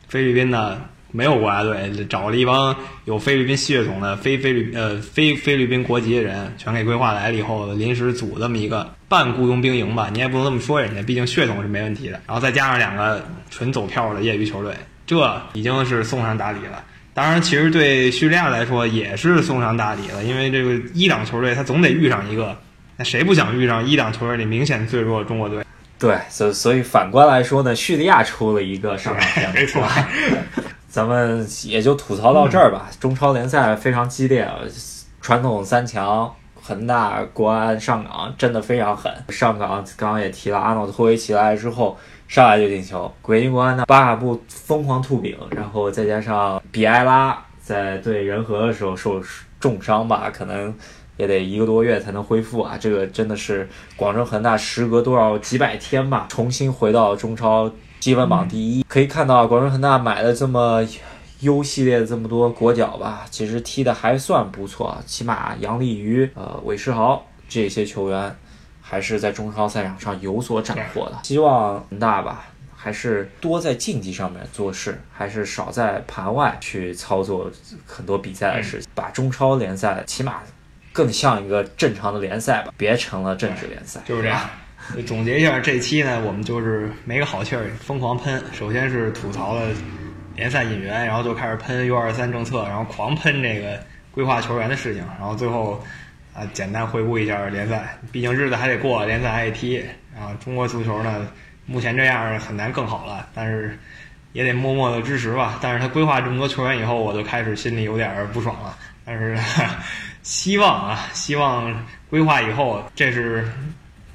菲律宾呢没有国家队，找了一帮有菲律宾血统的非菲律呃非菲律宾国籍的人，全给规划来了以后，临时组这么一个半雇佣兵营吧，你也不能这么说人家，毕竟血统是没问题的。然后再加上两个纯走票的业余球队，这已经是送上大礼了。当然，其实对叙利亚来说也是送上大礼了，因为这个一档球队他总得遇上一个，那谁不想遇上一档球队里明显最弱的中国队？对，所所以反观来说呢，叙利亚出了一个上场天 没错。咱们也就吐槽到这儿吧。中超联赛非常激烈，传统三强恒大、国安、上港真的非常狠。上港刚刚也提了，阿诺托维奇来之后上来就进球。北京国安呢，巴卡布疯狂吐饼，然后再加上比埃拉在对仁和的时候受重伤吧，可能也得一个多月才能恢复啊。这个真的是广州恒大时隔多少几百天吧，重新回到中超。积分榜第一，可以看到广州恒大买了这么 U 系列这么多国脚吧，其实踢的还算不错，起码杨立瑜、呃韦世豪这些球员还是在中超赛场上有所斩获的。希望恒大吧，还是多在竞技上面做事，还是少在盘外去操作很多比赛的事情，把中超联赛起码更像一个正常的联赛吧，别成了政治联赛。就是这样。总结一下这期呢，我们就是没个好气儿，疯狂喷。首先是吐槽了联赛引援，然后就开始喷 U 二三政策，然后狂喷这个规划球员的事情，然后最后啊简单回顾一下联赛。毕竟日子还得过，联赛还得踢。然后中国足球呢，目前这样很难更好了，但是也得默默的支持吧。但是他规划这么多球员以后，我就开始心里有点不爽了。但是 希望啊，希望规划以后，这是。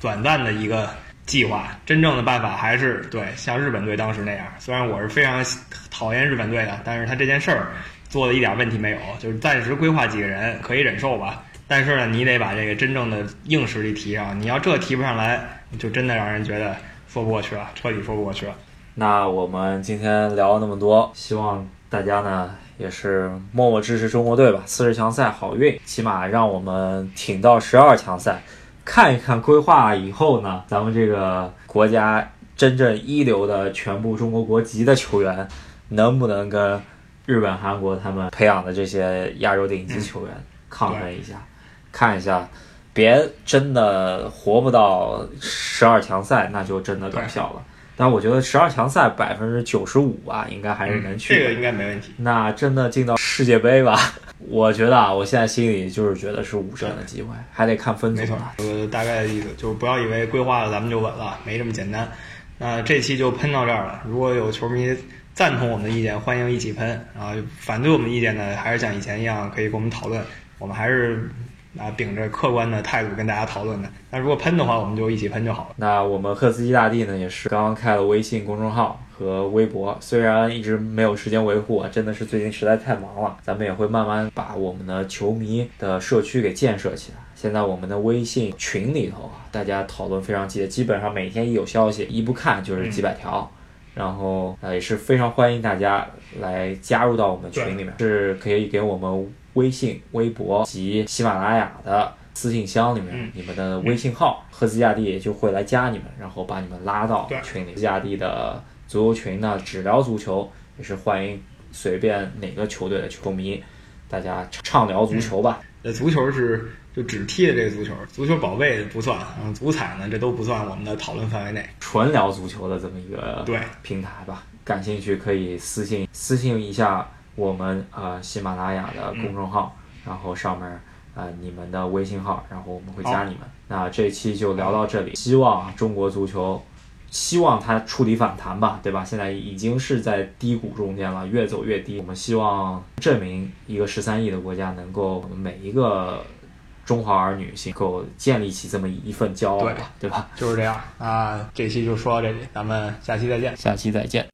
短暂的一个计划，真正的办法还是对像日本队当时那样。虽然我是非常讨厌日本队的，但是他这件事儿做的一点问题没有，就是暂时规划几个人可以忍受吧。但是呢，你得把这个真正的硬实力提上。你要这提不上来，就真的让人觉得说不过去了，彻底说不过去了。那我们今天聊了那么多，希望大家呢也是默默支持中国队吧。四十强赛好运，起码让我们挺到十二强赛。看一看规划以后呢，咱们这个国家真正一流的全部中国国籍的球员，能不能跟日本、韩国他们培养的这些亚洲顶级球员抗衡一下？看一下，别真的活不到十二强赛，那就真的搞笑了。但我觉得十二强赛百分之九十五吧，应该还是能去。这个应该没问题。那真的进到世界杯吧？我觉得啊，我现在心里就是觉得是五胜的机会，还得看分组。没错，呃，大概的意思就是不要以为规划了咱们就稳了，没这么简单。那这期就喷到这儿了。如果有球迷赞同我们的意见，欢迎一起喷；然后反对我们意见呢，还是像以前一样可以跟我们讨论。我们还是。啊，秉着客观的态度跟大家讨论的。那如果喷的话，我们就一起喷就好了。那我们赫斯基大帝呢，也是刚刚开了微信公众号和微博，虽然一直没有时间维护啊，真的是最近实在太忙了。咱们也会慢慢把我们的球迷的社区给建设起来。现在我们的微信群里头啊，大家讨论非常激烈，基本上每天一有消息，一不看就是几百条。然后呃，也是非常欢迎大家来加入到我们群里面，是可以给我们。微信、微博及喜马拉雅的私信箱里面，你们的微信号，赫兹亚蒂就会来加你们，然后把你们拉到群里。赫兹亚蒂的足球群呢，只聊足球，也是欢迎随便哪个球队的球迷，大家畅聊足球吧。那足球是就只踢的这个足球，足球宝贝不算，嗯，足彩呢这都不算我们的讨论范围内，纯聊足球的这么一个对平台吧。感兴趣可以私信私信一下。我们呃喜马拉雅的公众号，然后上面呃你们的微信号，然后我们会加你们。那这期就聊到这里，希望中国足球，希望它触底反弹吧，对吧？现在已经是在低谷中间了，越走越低。我们希望证明一个十三亿的国家能够每一个中华儿女能够建立起这么一份骄傲吧，对吧？就是这样啊，这期就说到这里，咱们下期再见，下期再见。